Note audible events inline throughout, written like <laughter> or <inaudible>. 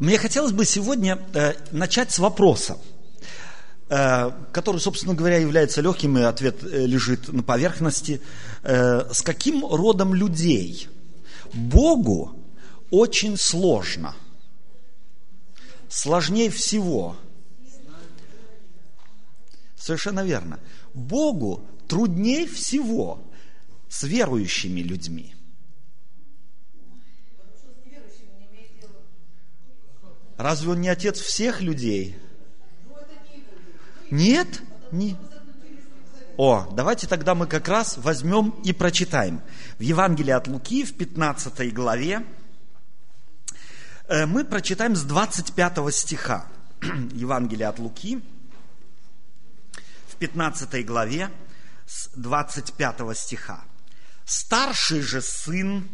Мне хотелось бы сегодня э, начать с вопроса, э, который, собственно говоря, является легким, и ответ э, лежит на поверхности. С каким родом людей Богу очень сложно? Сложнее всего. Совершенно верно. Богу труднее всего с верующими людьми. Разве он не отец всех людей? Нет? Не. О, давайте тогда мы как раз возьмем и прочитаем. В Евангелии от Луки, в 15 главе, э, мы прочитаем с 25 стиха. <clears throat> Евангелие от Луки, в 15 главе, с 25 стиха. Старший же сын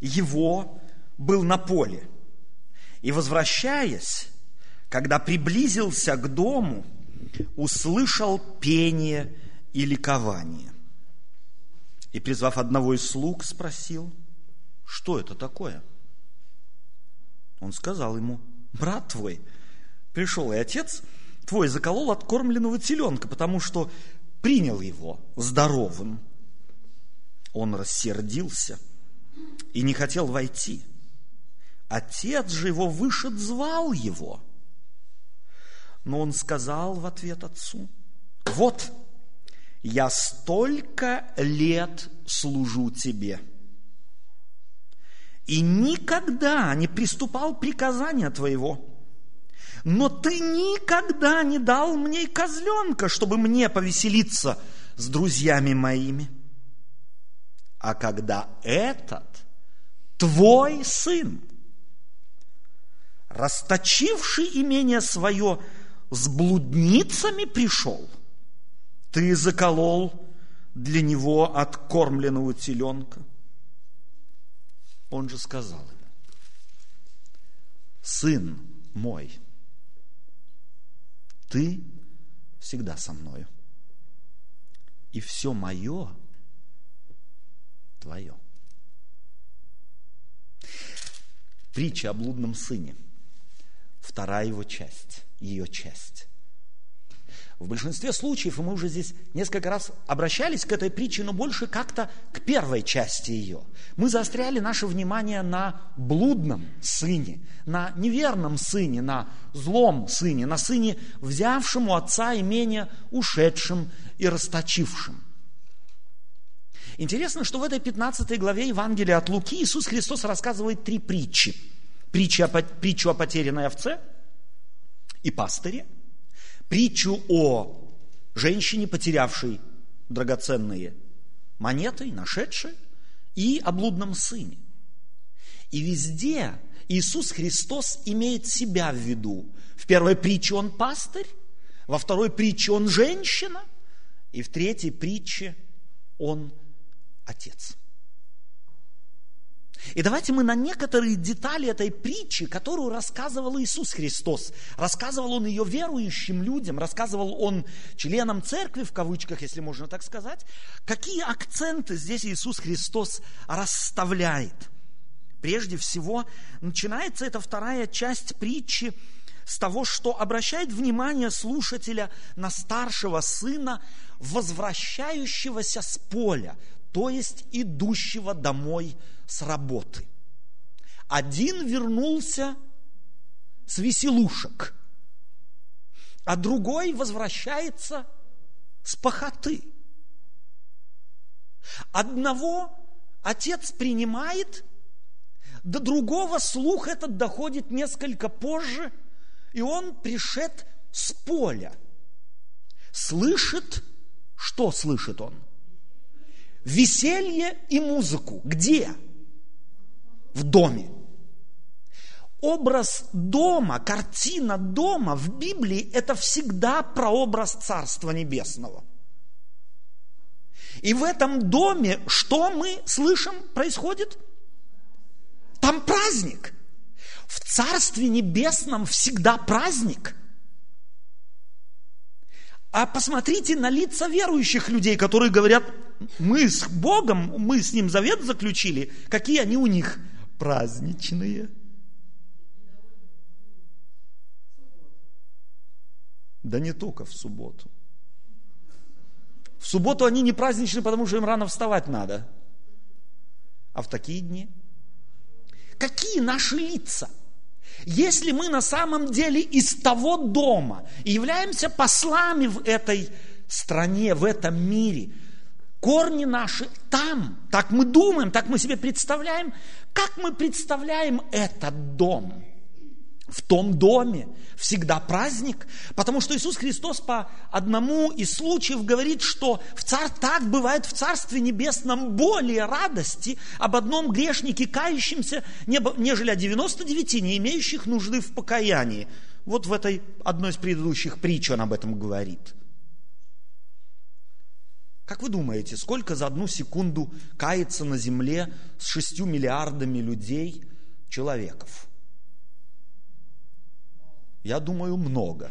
его был на поле. И возвращаясь, когда приблизился к дому, услышал пение и ликование. И, призвав одного из слуг, спросил, что это такое? Он сказал ему, брат твой пришел, и отец твой заколол откормленного теленка, потому что принял его здоровым. Он рассердился и не хотел войти. Отец же его вышед звал его. Но он сказал в ответ отцу, вот, я столько лет служу тебе, и никогда не приступал приказания твоего, но ты никогда не дал мне козленка, чтобы мне повеселиться с друзьями моими. А когда этот твой сын, расточивший имение свое, с блудницами пришел, ты заколол для него откормленного теленка. Он же сказал ему, сын мой, ты всегда со мною, и все мое твое. Притча о блудном сыне – вторая его часть, ее часть. В большинстве случаев, и мы уже здесь несколько раз обращались к этой притче, но больше как-то к первой части ее. Мы заостряли наше внимание на блудном сыне, на неверном сыне, на злом сыне, на сыне, взявшем у отца имение, ушедшим и расточившим. Интересно, что в этой 15 главе Евангелия от Луки Иисус Христос рассказывает три притчи – притчу о, притчу о потерянной овце и пастыре, притчу о женщине, потерявшей драгоценные монеты, нашедшей, и о блудном сыне. И везде Иисус Христос имеет себя в виду. В первой притче он пастырь, во второй притче он женщина, и в третьей притче он отец. И давайте мы на некоторые детали этой притчи, которую рассказывал Иисус Христос, рассказывал Он ее верующим людям, рассказывал Он членам церкви, в кавычках, если можно так сказать, какие акценты здесь Иисус Христос расставляет. Прежде всего, начинается эта вторая часть притчи с того, что обращает внимание слушателя на старшего сына, возвращающегося с поля, то есть идущего домой с работы. Один вернулся с веселушек, а другой возвращается с похоты. Одного отец принимает, до другого слух этот доходит несколько позже, и он пришед с поля. Слышит, что слышит он? Веселье и музыку. Где? В доме. Образ дома, картина дома в Библии – это всегда прообраз Царства Небесного. И в этом доме что мы слышим происходит? Там праздник. В Царстве Небесном всегда праздник. А посмотрите на лица верующих людей, которые говорят, мы с Богом, мы с Ним завет заключили, какие они у них – праздничные? Да не только в субботу. В субботу они не праздничны, потому что им рано вставать надо. А в такие дни? Какие наши лица? Если мы на самом деле из того дома и являемся послами в этой стране, в этом мире, корни наши там, так мы думаем, так мы себе представляем, как мы представляем этот дом – в том доме всегда праздник, потому что Иисус Христос по одному из случаев говорит, что в царь, так бывает в Царстве Небесном более радости об одном грешнике, кающемся, нежели о 99, не имеющих нужды в покаянии. Вот в этой одной из предыдущих притч он об этом говорит. Как вы думаете, сколько за одну секунду кается на земле с шестью миллиардами людей, человеков? Я думаю, много.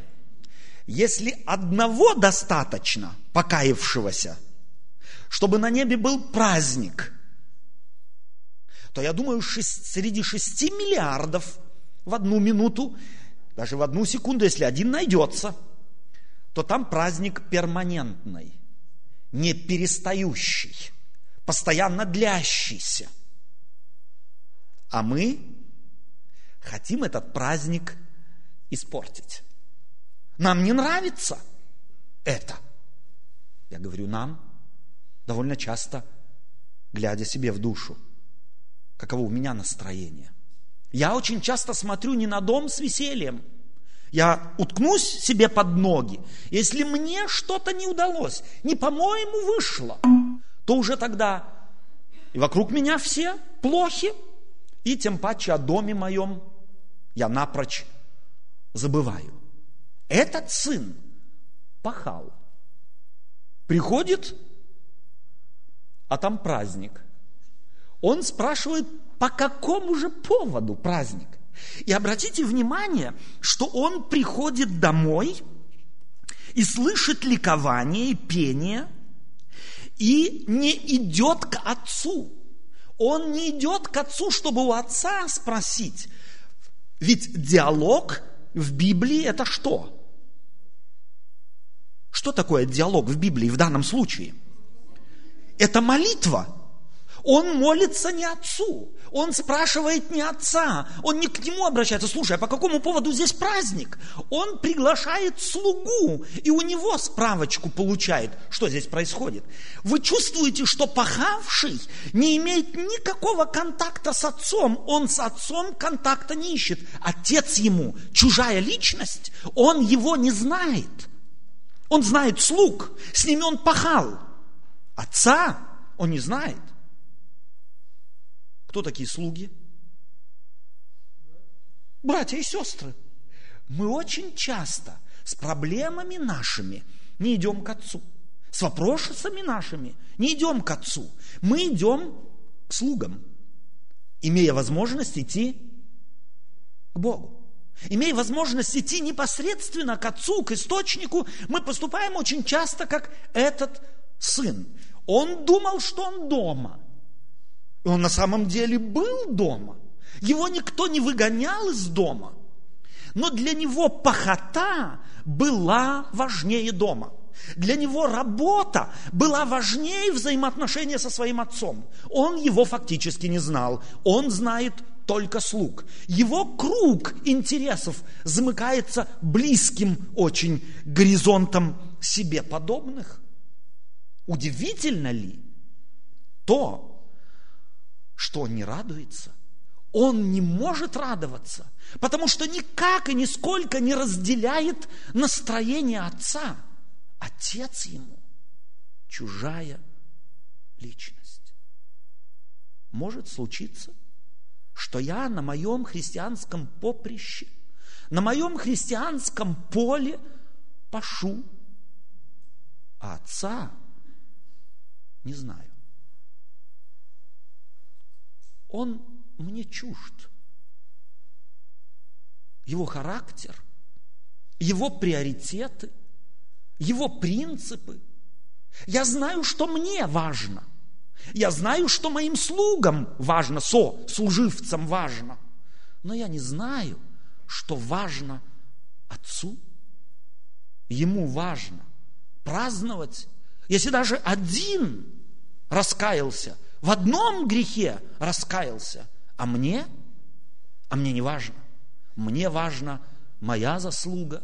Если одного достаточно, покаявшегося, чтобы на небе был праздник, то я думаю, шесть, среди шести миллиардов в одну минуту, даже в одну секунду, если один найдется, то там праздник перманентный, не перестающий, постоянно длящийся. А мы хотим этот праздник – испортить. Нам не нравится это. Я говорю нам довольно часто, глядя себе в душу, каково у меня настроение. Я очень часто смотрю не на дом с весельем. Я уткнусь себе под ноги. Если мне что-то не удалось, не по-моему вышло, то уже тогда и вокруг меня все плохи, и тем паче о доме моем я напрочь забываю. Этот сын пахал. Приходит, а там праздник. Он спрашивает, по какому же поводу праздник? И обратите внимание, что он приходит домой и слышит ликование и пение, и не идет к отцу. Он не идет к отцу, чтобы у отца спросить. Ведь диалог в Библии это что? Что такое диалог в Библии в данном случае? Это молитва. Он молится не отцу, он спрашивает не отца, он не к нему обращается. Слушай, а по какому поводу здесь праздник? Он приглашает слугу, и у него справочку получает, что здесь происходит. Вы чувствуете, что пахавший не имеет никакого контакта с отцом, он с отцом контакта не ищет. Отец ему чужая личность, он его не знает. Он знает слуг, с ними он пахал. Отца он не знает. Кто такие слуги? Братья и сестры. Мы очень часто с проблемами нашими не идем к Отцу. С вопросами нашими не идем к Отцу. Мы идем к слугам, имея возможность идти к Богу. Имея возможность идти непосредственно к Отцу, к Источнику, мы поступаем очень часто, как этот сын. Он думал, что он дома – и он на самом деле был дома. Его никто не выгонял из дома. Но для него похота была важнее дома. Для него работа была важнее взаимоотношения со своим отцом. Он его фактически не знал. Он знает только слуг. Его круг интересов замыкается близким очень горизонтом себе подобных. Удивительно ли то, что он не радуется? Он не может радоваться, потому что никак и нисколько не разделяет настроение отца. Отец ему чужая личность. Может случиться, что я на моем христианском поприще, на моем христианском поле пашу, а отца не знаю он мне чужд. Его характер, его приоритеты, его принципы. Я знаю, что мне важно. Я знаю, что моим слугам важно, со, служивцам важно. Но я не знаю, что важно отцу. ему важно праздновать, если даже один раскаялся, в одном грехе раскаялся, а мне, а мне не важно. Мне важна моя заслуга,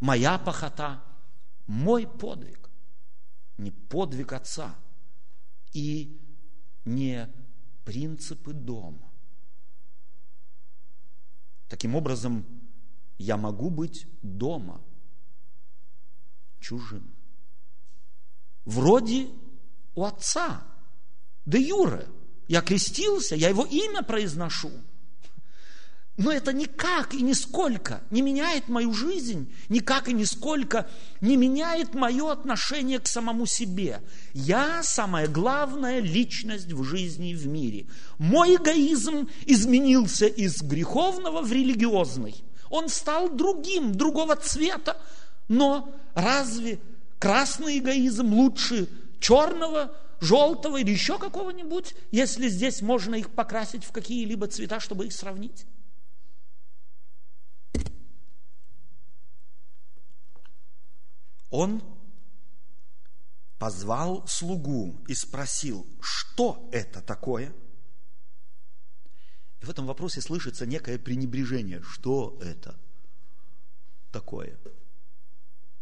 моя похота, мой подвиг, не подвиг отца и не принципы дома. Таким образом, я могу быть дома чужим. Вроде у отца, де юре. Я крестился, я его имя произношу – но это никак и нисколько не меняет мою жизнь, никак и нисколько не меняет мое отношение к самому себе. Я самая главная личность в жизни и в мире. Мой эгоизм изменился из греховного в религиозный. Он стал другим, другого цвета. Но разве красный эгоизм лучше черного, желтого или еще какого-нибудь, если здесь можно их покрасить в какие-либо цвета, чтобы их сравнить? Он позвал слугу и спросил, что это такое? И в этом вопросе слышится некое пренебрежение. Что это такое?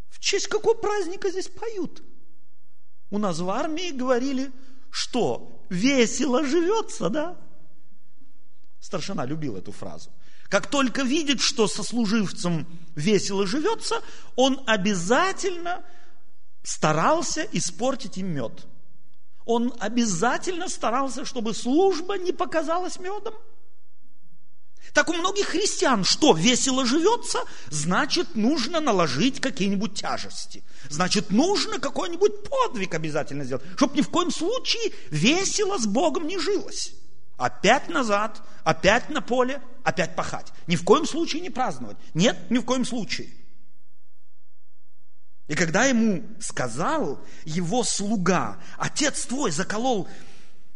В честь какого праздника здесь поют? У нас в армии говорили, что весело живется, да? Старшина любил эту фразу. Как только видит, что сослуживцем весело живется, он обязательно старался испортить им мед. Он обязательно старался, чтобы служба не показалась медом. Так у многих христиан, что весело живется, значит, нужно наложить какие-нибудь тяжести. Значит, нужно какой-нибудь подвиг обязательно сделать, чтобы ни в коем случае весело с Богом не жилось. Опять назад, опять на поле, опять пахать. Ни в коем случае не праздновать. Нет, ни в коем случае. И когда ему сказал его слуга, отец твой заколол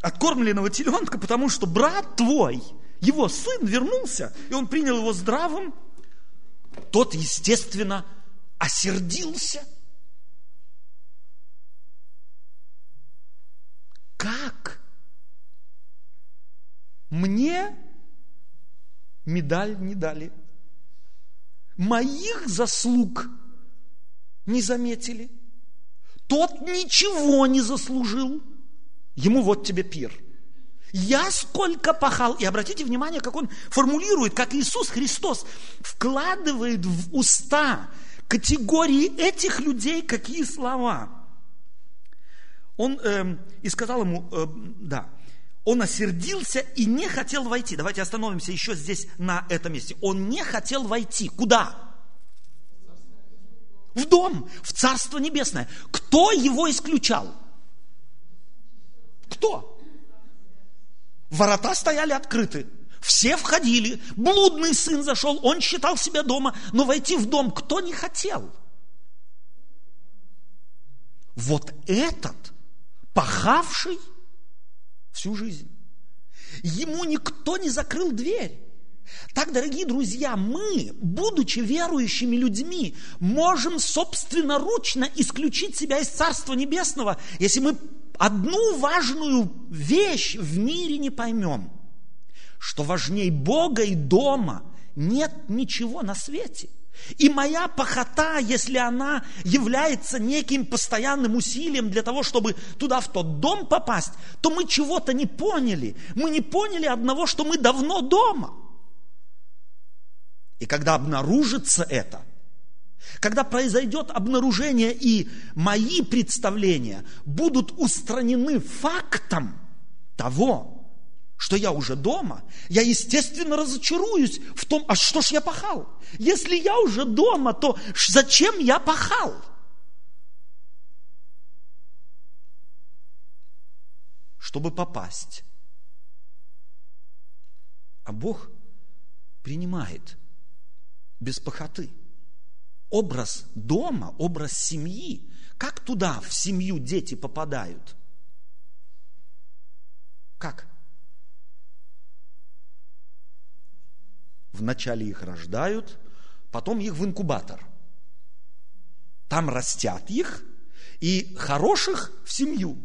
откормленного теленка, потому что брат твой, его сын вернулся, и он принял его здравым, тот, естественно, осердился. Как мне медаль не дали. Моих заслуг не заметили. Тот ничего не заслужил. Ему вот тебе пир. Я сколько пахал. И обратите внимание, как он формулирует, как Иисус Христос вкладывает в уста категории этих людей какие слова. Он э, и сказал ему, э, да, он осердился и не хотел войти. Давайте остановимся еще здесь на этом месте. Он не хотел войти. Куда? В дом, в Царство Небесное. Кто его исключал? Кто? Ворота стояли открыты. Все входили. Блудный сын зашел, он считал себя дома, но войти в дом кто не хотел? Вот этот, пахавший всю жизнь. Ему никто не закрыл дверь. Так, дорогие друзья, мы, будучи верующими людьми, можем собственноручно исключить себя из Царства Небесного, если мы одну важную вещь в мире не поймем, что важней Бога и дома нет ничего на свете – и моя похота, если она является неким постоянным усилием для того, чтобы туда, в тот дом попасть, то мы чего-то не поняли. Мы не поняли одного, что мы давно дома. И когда обнаружится это, когда произойдет обнаружение и мои представления будут устранены фактом того, что я уже дома, я, естественно, разочаруюсь в том, а что ж я пахал? Если я уже дома, то зачем я пахал? Чтобы попасть. А Бог принимает без похоты. Образ дома, образ семьи. Как туда, в семью, дети попадают? Как? Вначале их рождают, потом их в инкубатор. там растят их, и хороших в семью,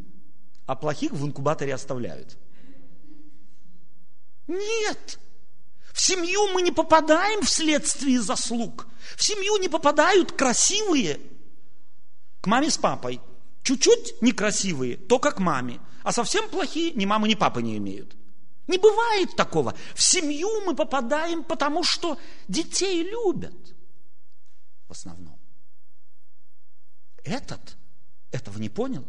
а плохих в инкубаторе оставляют. Нет. В семью мы не попадаем вследствие заслуг. В семью не попадают красивые к маме с папой. Чуть-чуть некрасивые, только к маме. А совсем плохие ни мамы, ни папы не имеют. Не бывает такого. В семью мы попадаем, потому что детей любят. В основном. Этот этого не понял.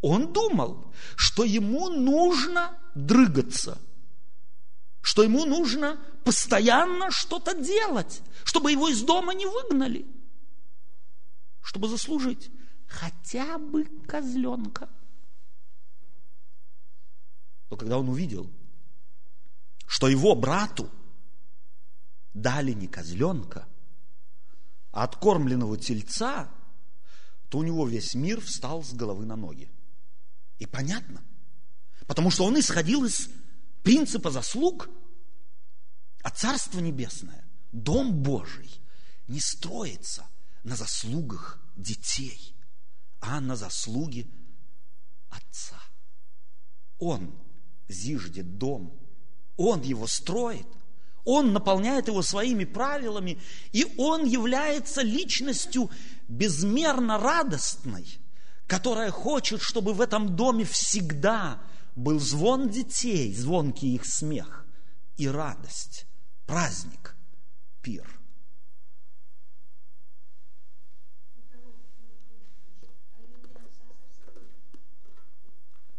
Он думал, что ему нужно дрыгаться, что ему нужно постоянно что-то делать, чтобы его из дома не выгнали, чтобы заслужить хотя бы козленка. Но когда он увидел, что его брату дали не козленка, а откормленного тельца, то у него весь мир встал с головы на ноги. И понятно, потому что он исходил из принципа заслуг, а Царство Небесное, Дом Божий, не строится на заслугах детей, а на заслуге Отца. Он зиждет дом, Он его строит, Он наполняет его своими правилами, и Он является личностью безмерно радостной, которая хочет, чтобы в этом доме всегда был звон детей, звонкий их смех и радость, праздник, пир.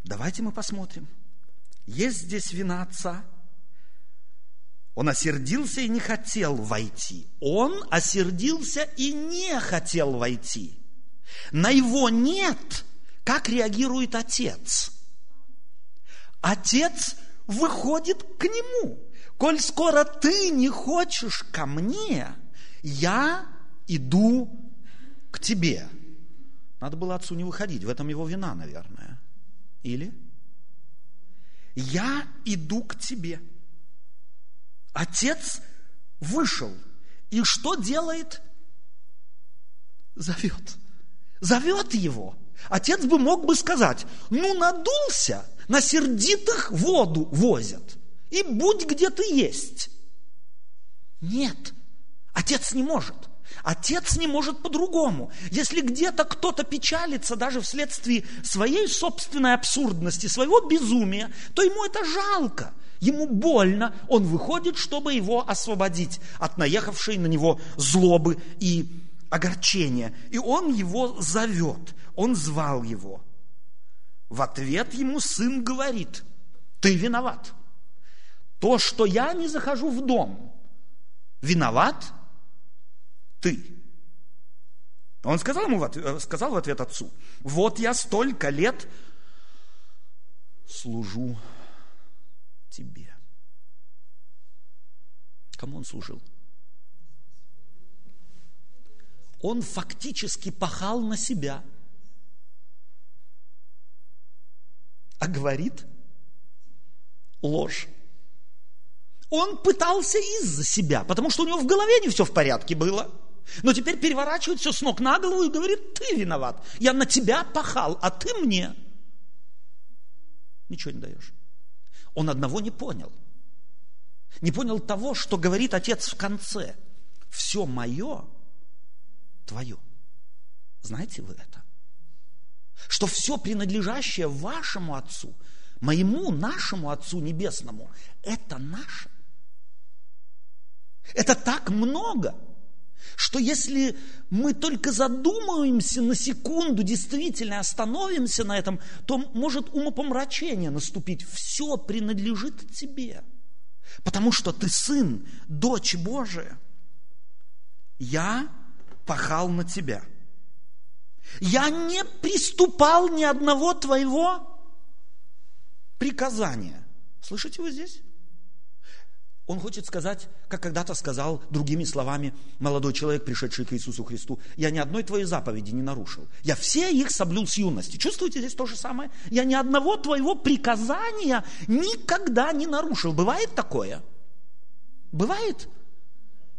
Давайте мы посмотрим. Есть здесь вина отца. Он осердился и не хотел войти. Он осердился и не хотел войти. На его «нет» как реагирует отец? Отец выходит к нему. Коль скоро ты не хочешь ко мне, я иду к тебе. Надо было отцу не выходить, в этом его вина, наверное. Или? Я иду к тебе. Отец вышел. И что делает? Зовет. Зовет его. Отец бы мог бы сказать, ну надулся, на сердитых воду возят. И будь где ты есть. Нет, отец не может. Отец не может по-другому. Если где-то кто-то печалится даже вследствие своей собственной абсурдности, своего безумия, то ему это жалко. Ему больно, он выходит, чтобы его освободить от наехавшей на него злобы и огорчения. И он его зовет, он звал его. В ответ ему сын говорит, ты виноват. То, что я не захожу в дом, виноват ты. Он сказал, ему в ответ, сказал в ответ отцу, вот я столько лет служу тебе. Кому он служил? Он фактически пахал на себя, а говорит ложь. Он пытался из-за себя, потому что у него в голове не все в порядке было. Но теперь переворачивает все с ног на голову и говорит, ты виноват. Я на тебя пахал, а ты мне. Ничего не даешь. Он одного не понял. Не понял того, что говорит отец в конце. Все мое твое. Знаете вы это? Что все принадлежащее вашему Отцу, моему, нашему Отцу Небесному, это наше. Это так много, что если мы только задумаемся на секунду, действительно остановимся на этом, то может умопомрачение наступить. Все принадлежит тебе. Потому что ты сын, дочь Божия. Я пахал на тебя. Я не приступал ни одного твоего приказания. Слышите вы здесь? Он хочет сказать, как когда-то сказал другими словами молодой человек, пришедший к Иисусу Христу, я ни одной твоей заповеди не нарушил. Я все их соблюл с юности. Чувствуете здесь то же самое? Я ни одного твоего приказания никогда не нарушил. Бывает такое? Бывает?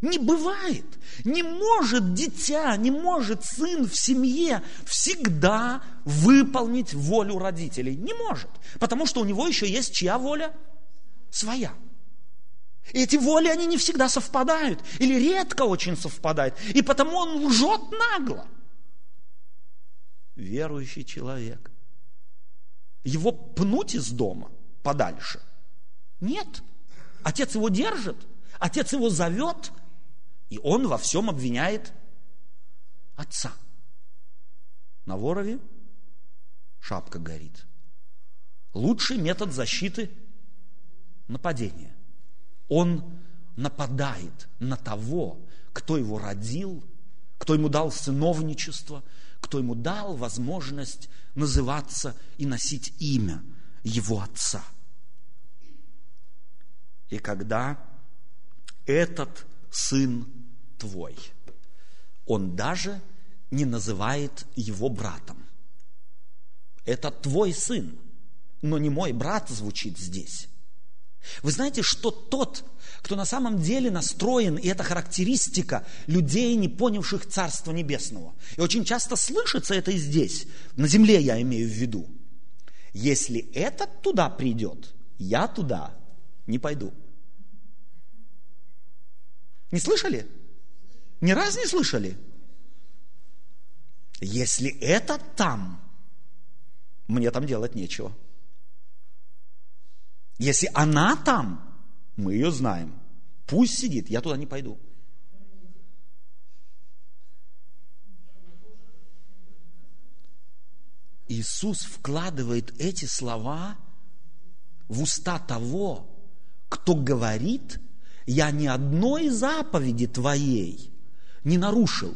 Не бывает. Не может дитя, не может сын в семье всегда выполнить волю родителей. Не может. Потому что у него еще есть чья воля? Своя. И эти воли, они не всегда совпадают. Или редко очень совпадают. И потому он лжет нагло. Верующий человек. Его пнуть из дома подальше? Нет. Отец его держит. Отец его зовет – и он во всем обвиняет отца. На ворове шапка горит. Лучший метод защиты – нападение. Он нападает на того, кто его родил, кто ему дал сыновничество, кто ему дал возможность называться и носить имя его отца. И когда этот сын твой. Он даже не называет его братом. Это твой сын, но не мой брат звучит здесь. Вы знаете, что тот, кто на самом деле настроен, и это характеристика людей, не понявших Царства Небесного. И очень часто слышится это и здесь, на земле я имею в виду. Если этот туда придет, я туда не пойду. Не слышали? Ни разу не слышали? Если это там, мне там делать нечего. Если она там, мы ее знаем. Пусть сидит, я туда не пойду. Иисус вкладывает эти слова в уста того, кто говорит, я ни одной заповеди твоей не нарушил.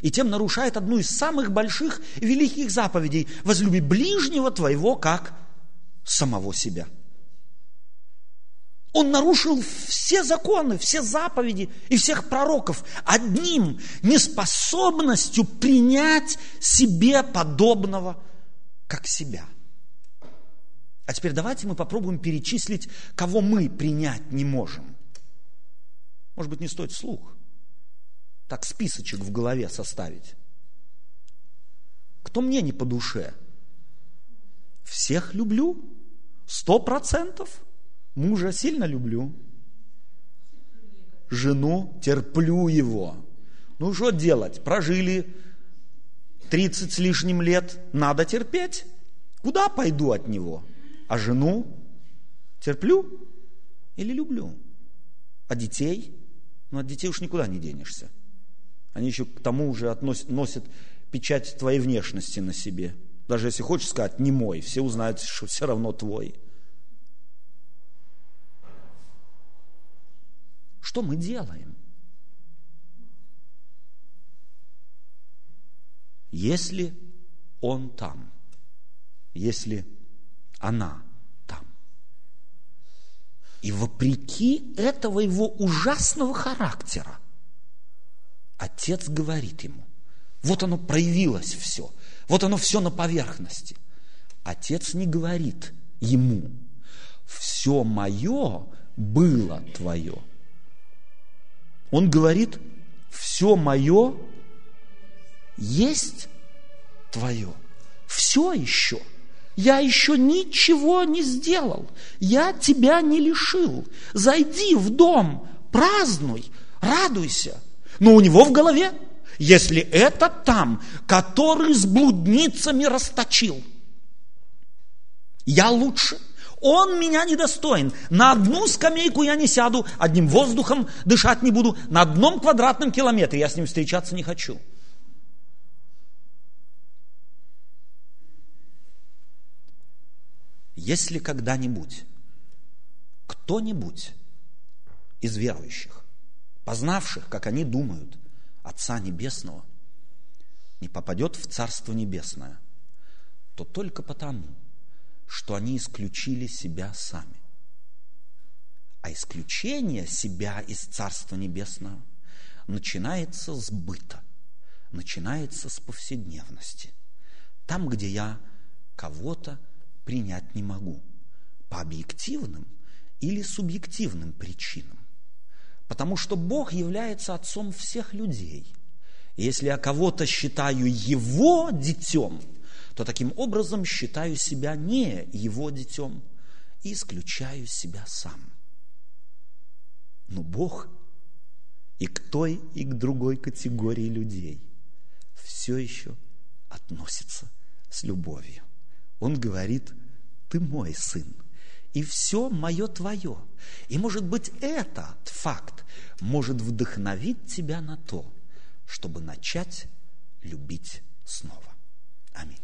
И тем нарушает одну из самых больших и великих заповедей. Возлюби ближнего твоего, как самого себя. Он нарушил все законы, все заповеди и всех пророков одним неспособностью принять себе подобного, как себя. А теперь давайте мы попробуем перечислить, кого мы принять не можем. Может быть, не стоит слух так списочек в голове составить. Кто мне не по душе? Всех люблю, сто процентов. Мужа сильно люблю. Жену терплю его. Ну что делать? Прожили 30 с лишним лет, надо терпеть. Куда пойду от него? А жену терплю или люблю? А детей? Ну, от детей уж никуда не денешься. Они еще к тому уже относят, носят печать твоей внешности на себе. Даже если хочешь сказать, не мой, все узнают, что все равно твой. Что мы делаем? Если он там, если она. И вопреки этого его ужасного характера, Отец говорит ему. Вот оно проявилось все. Вот оно все на поверхности. Отец не говорит ему, все мое было твое. Он говорит, все мое есть твое. Все еще. Я еще ничего не сделал. Я тебя не лишил. Зайди в дом, празднуй, радуйся но у него в голове, если это там, который с блудницами расточил, я лучше. Он меня недостоин. На одну скамейку я не сяду, одним воздухом дышать не буду, на одном квадратном километре я с ним встречаться не хочу. Если когда-нибудь кто-нибудь из верующих познавших, как они думают, Отца Небесного, не попадет в Царство Небесное, то только потому, что они исключили себя сами. А исключение себя из Царства Небесного начинается с быта, начинается с повседневности. Там, где я кого-то принять не могу по объективным или субъективным причинам. Потому что Бог является отцом всех людей. И если я кого-то считаю его детем, то таким образом считаю себя не его детем и исключаю себя сам. Но Бог и к той, и к другой категории людей все еще относится с любовью. Он говорит, ты мой сын, и все мое твое. И, может быть, этот факт может вдохновить тебя на то, чтобы начать любить снова. Аминь.